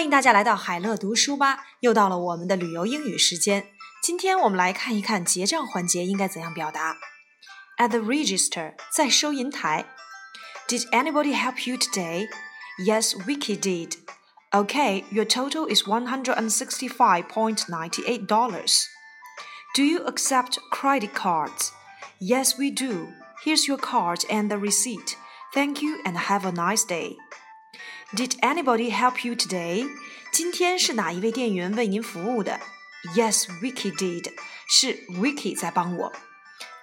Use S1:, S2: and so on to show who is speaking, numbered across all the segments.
S1: 欢迎大家来到海乐读书吧，又到了我们的旅游英语时间。今天我们来看一看结账环节应该怎样表达。At the register，在收银台。Did anybody help you today? Yes, Vicky did. Okay, your total is one hundred and sixty-five point ninety-eight dollars. Do you accept credit cards? Yes, we do. Here's your card and the receipt. Thank you and have a nice day. Did anybody help you today? 今天是哪一位店员为您服务的？Yes, Vicky did. 是 Vicky 在帮我。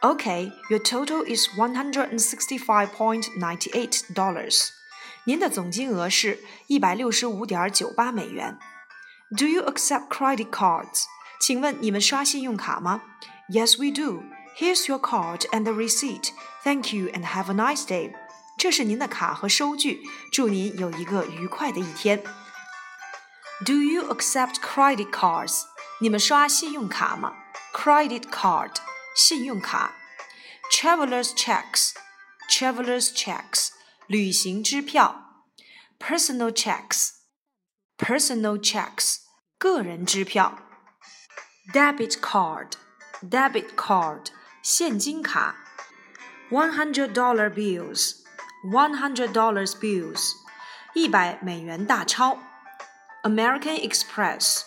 S1: Okay, your total is one hundred and sixty-five point ninety-eight dollars. 您的总金额是一百六十五点九八美元。Do you accept credit cards? 请问你们刷信用卡吗？Yes, we do. Here's your card and the receipt. Thank you and have a nice day. 这是您的卡和收据，祝您有一个愉快的一天。Do you accept credit cards？你们刷信用卡吗？Credit card，信用卡。Travelers checks，travelers checks，旅行支票。Personal checks，personal checks，个人支票。Debit card，debit card，现金卡。One hundred dollar bills。 one hundred dollars bills，一百美元大钞。American Express,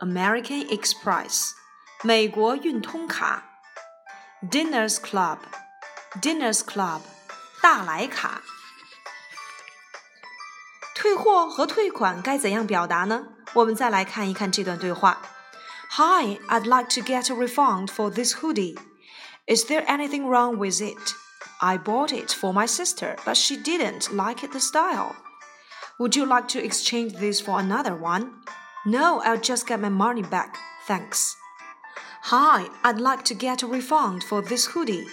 S1: American Express，美国运通卡。Dinners Club, Dinners Club，大来卡。退货和退款该怎样表达呢？我们再来看一看这段对话。Hi, I'd like to get a refund for this hoodie. Is there anything wrong with it? I bought it for my sister, but she didn't like the style. Would you like to exchange this for another one? No, I'll just get my money back. Thanks. Hi, I'd like to get a refund for this hoodie.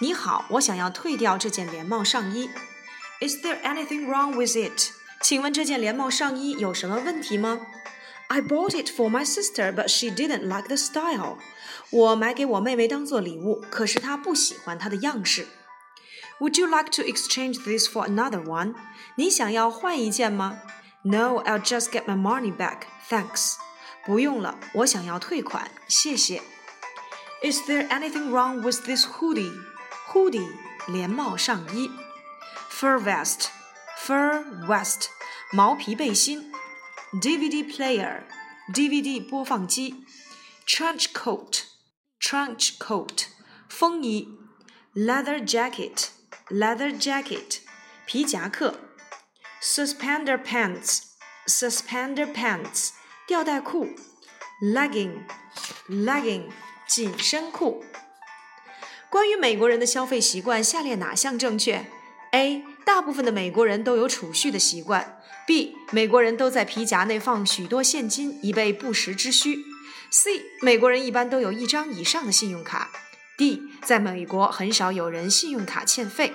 S1: 你好，我想要退掉这件连帽上衣。Is there anything wrong with it? 请问这件连帽上衣有什么问题吗？I bought it for my sister, but she didn't like the style. 我买给我妹妹当做礼物，可是她不喜欢它的样式。 would you like to exchange this for another one? 你想要换一件吗？No, I'll just get my money back. Thanks. 不用了，我想要退款，谢谢。Is there anything wrong with this hoodie? Hoodie 连帽上衣。Fur vest, fur vest 毛皮背心。DVD player, DVD 播放机。Trench coat, trench coat 风衣。Leather jacket leather jacket 皮夹克，suspender pants suspender pants 吊带裤，legging legging 紧身裤。关于美国人的消费习惯，下列哪项正确？A. 大部分的美国人都有储蓄的习惯。B. 美国人都在皮夹内放许多现金，以备不时之需。C. 美国人一般都有一张以上的信用卡。D，在美国很少有人信用卡欠费。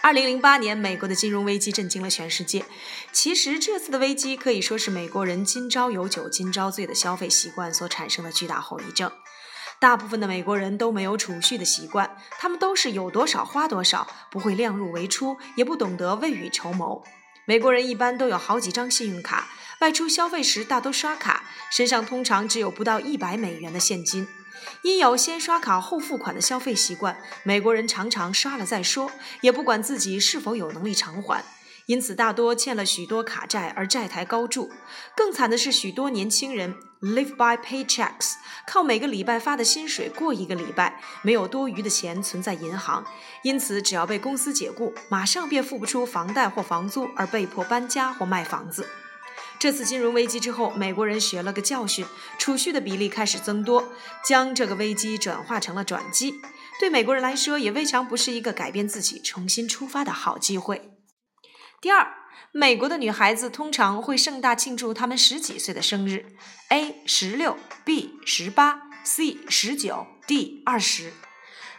S1: 二零零八年，美国的金融危机震惊了全世界。其实，这次的危机可以说是美国人“今朝有酒今朝醉”的消费习惯所产生的巨大后遗症。大部分的美国人都没有储蓄的习惯，他们都是有多少花多少，不会量入为出，也不懂得未雨绸缪。美国人一般都有好几张信用卡，外出消费时大都刷卡，身上通常只有不到一百美元的现金。因有先刷卡后付款的消费习惯，美国人常常刷了再说，也不管自己是否有能力偿还，因此大多欠了许多卡债而债台高筑。更惨的是，许多年轻人 live by paychecks，靠每个礼拜发的薪水过一个礼拜，没有多余的钱存在银行，因此只要被公司解雇，马上便付不出房贷或房租，而被迫搬家或卖房子。这次金融危机之后，美国人学了个教训，储蓄的比例开始增多，将这个危机转化成了转机。对美国人来说，也未尝不是一个改变自己、重新出发的好机会。第二，美国的女孩子通常会盛大庆祝她们十几岁的生日：A. 十六，B. 十八，C. 十九，D. 二十。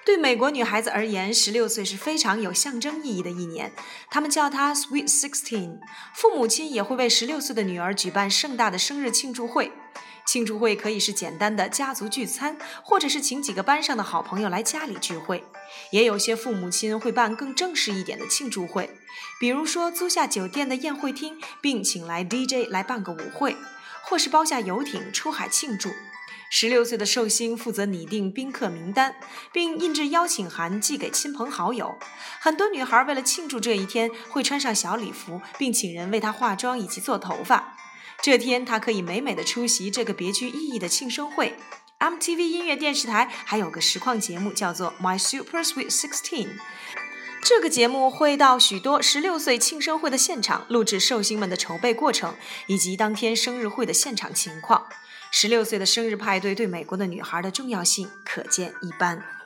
S1: 对美国女孩子而言，十六岁是非常有象征意义的一年，他们叫它 Sweet Sixteen。父母亲也会为十六岁的女儿举办盛大的生日庆祝会。庆祝会可以是简单的家族聚餐，或者是请几个班上的好朋友来家里聚会。也有些父母亲会办更正式一点的庆祝会，比如说租下酒店的宴会厅，并请来 DJ 来办个舞会，或是包下游艇出海庆祝。十六岁的寿星负责拟定宾客名单，并印制邀请函寄给亲朋好友。很多女孩为了庆祝这一天，会穿上小礼服，并请人为她化妆以及做头发。这天，她可以美美的出席这个别具意义的庆生会。MTV 音乐电视台还有个实况节目，叫做《My Super Sweet Sixteen》。这个节目会到许多十六岁庆生会的现场，录制寿星们的筹备过程以及当天生日会的现场情况。十六岁的生日派对对美国的女孩的重要性可见一斑。